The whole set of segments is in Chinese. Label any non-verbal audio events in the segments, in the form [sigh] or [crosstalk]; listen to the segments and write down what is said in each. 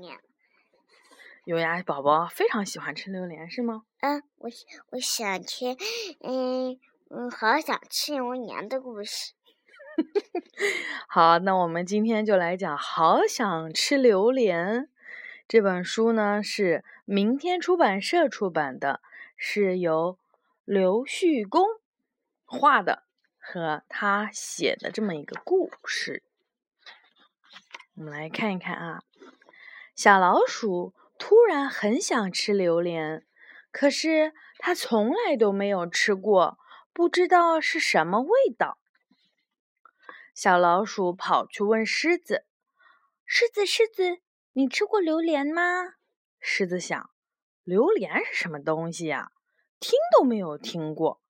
念。优雅宝宝非常喜欢吃榴莲，是吗？嗯，我我想听，嗯嗯，好想吃榴莲的故事。[laughs] 好，那我们今天就来讲《好想吃榴莲》这本书呢，是明天出版社出版的，是由刘旭公画的和他写的这么一个故事。我们来看一看啊，小老鼠突然很想吃榴莲，可是它从来都没有吃过，不知道是什么味道。小老鼠跑去问狮子：“狮子，狮子，你吃过榴莲吗？”狮子想：“榴莲是什么东西呀？听都没有听过。”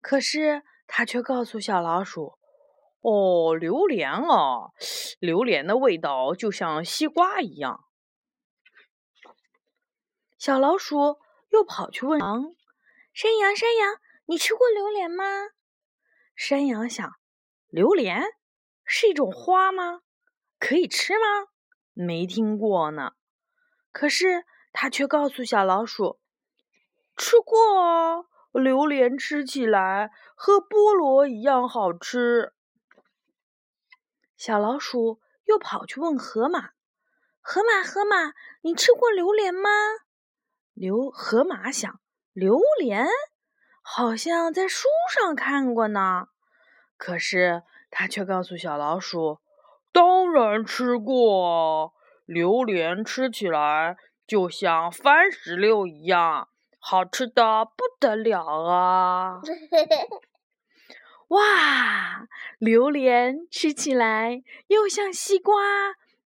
可是他却告诉小老鼠：“哦，榴莲啊，榴莲的味道就像西瓜一样。”小老鼠又跑去问羊：“山羊，山羊，你吃过榴莲吗？”山羊想：“榴莲。”是一种花吗？可以吃吗？没听过呢。可是他却告诉小老鼠：“吃过啊，榴莲吃起来和菠萝一样好吃。”小老鼠又跑去问河马：“河马，河马，你吃过榴莲吗？”榴河马想：“榴莲好像在书上看过呢。”可是。他却告诉小老鼠：“当然吃过，榴莲吃起来就像番石榴一样，好吃的不得了啊！[laughs] ”哇，榴莲吃起来又像西瓜，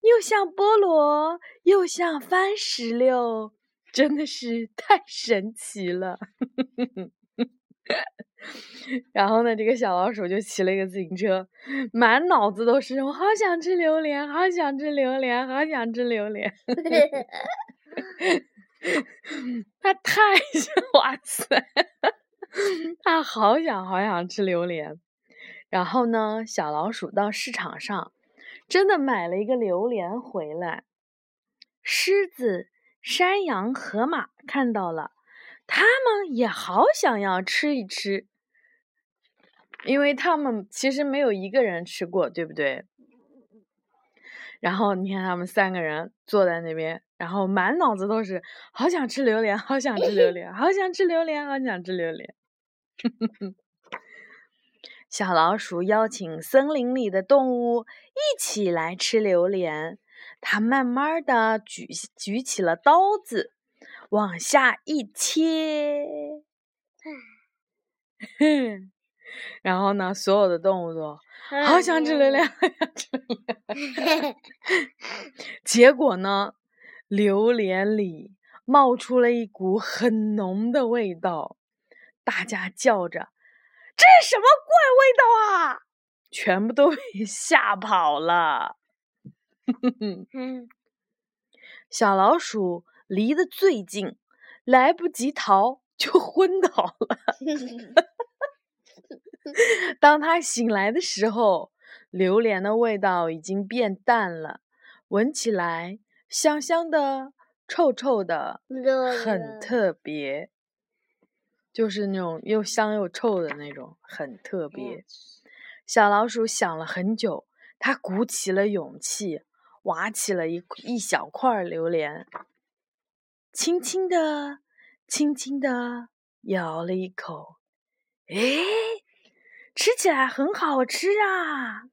又像菠萝，又像番石榴，真的是 [laughs] 太神奇了！然后呢，这个小老鼠就骑了一个自行车，满脑子都是我好想吃榴莲，好想吃榴莲，好想吃榴莲。[laughs] 他太 [laughs] 哇塞，他好想好想吃榴莲。然后呢，小老鼠到市场上，真的买了一个榴莲回来。狮子、山羊、河马看到了，他们也好想要吃一吃。因为他们其实没有一个人吃过，对不对？然后你看他们三个人坐在那边，然后满脑子都是好想吃榴莲，好想吃榴莲，好想吃榴莲，好想吃榴莲。[laughs] 小老鼠邀请森林里的动物一起来吃榴莲，它慢慢的举举起了刀子，往下一切。哼。[laughs] 然后呢，所有的动物都好想吃榴莲，好想吃榴莲。[laughs] [laughs] 结果呢，榴莲里冒出了一股很浓的味道，大家叫着：“这是什么怪味道啊！”全部都被吓跑了。[laughs] 小老鼠离得最近，来不及逃就昏倒了。[laughs] 当他醒来的时候，榴莲的味道已经变淡了，闻起来香香的、臭臭的，很特别，就是那种又香又臭的那种，很特别。小老鼠想了很久，它鼓起了勇气，挖起了一一小块榴莲，轻轻的、轻轻的咬了一口，诶。吃起来很好吃啊！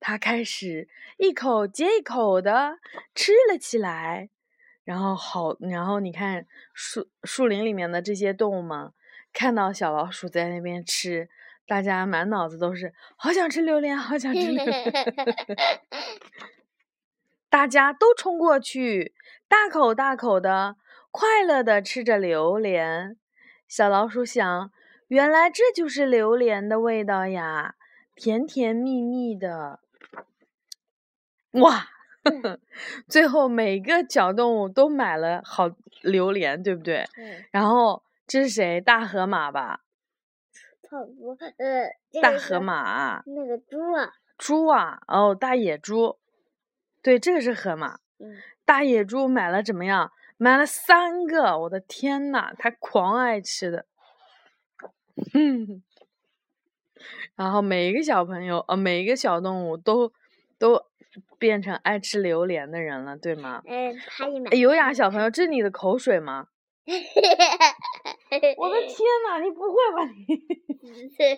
他开始一口接一口的吃了起来，然后好，然后你看树树林里面的这些动物们看到小老鼠在那边吃，大家满脑子都是好想吃榴莲，好想吃榴莲，[laughs] 大家都冲过去，大口大口的快乐的吃着榴莲。小老鼠想。原来这就是榴莲的味道呀，甜甜蜜蜜的。哇，最后每个小动物都买了好榴莲，对不对？然后这是谁？大河马吧？大河马。那个猪啊。猪啊！哦，大野猪。对，这个是河马。嗯。大野猪买了怎么样？买了三个，我的天呐，他狂爱吃的。嗯，[laughs] 然后每一个小朋友，呃，每一个小动物都都变成爱吃榴莲的人了，对吗？嗯，他也买。优雅小朋友，这是你的口水吗？[laughs] 我的天呐，你不会吧你？[laughs] 是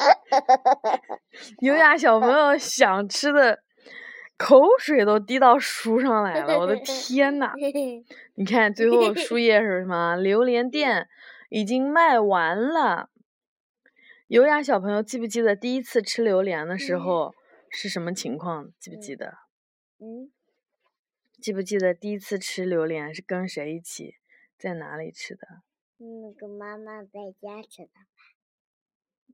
[laughs] 优雅小朋友想吃的，口水都滴到书上来了，我的天呐！[laughs] 你看最后 [laughs] 书页是什么？榴莲店已经卖完了。优雅小朋友记不记得第一次吃榴莲的时候是什么情况？记不记得？嗯，记不记得第一次吃榴莲是跟谁一起，在哪里吃的？嗯，跟妈妈在家吃的。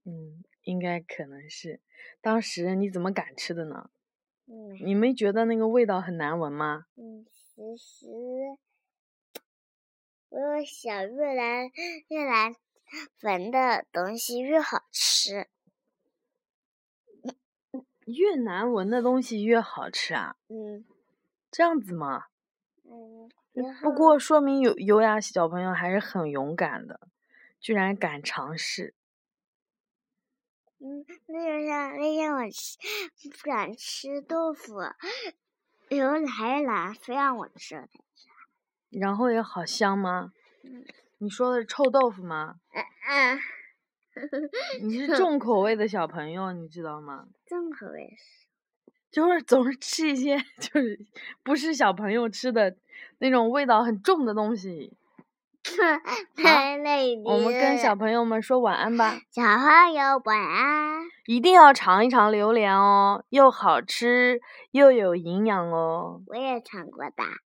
嗯，应该可能是。当时你怎么敢吃的呢？嗯，你没觉得那个味道很难闻吗？嗯，其实我想越来越难闻的东西越好吃。[coughs] 越难闻的东西越好吃啊？嗯，这样子吗？嗯，不过说明有优雅小朋友还是很勇敢的，居然敢尝试。嗯，那就像那天我吃不敢吃豆腐，有来了非让我吃。然后也好香吗？嗯，你说的是臭豆腐吗？嗯嗯。[laughs] 你是重口味的小朋友，你知道吗？重口味是，就是总是吃一些 [laughs] 就是不是小朋友吃的那种味道很重的东西。[laughs] 太累我们跟小朋友们说晚安吧。小朋友晚安。一定要尝一尝榴莲哦，又好吃又有营养哦。我也尝过的。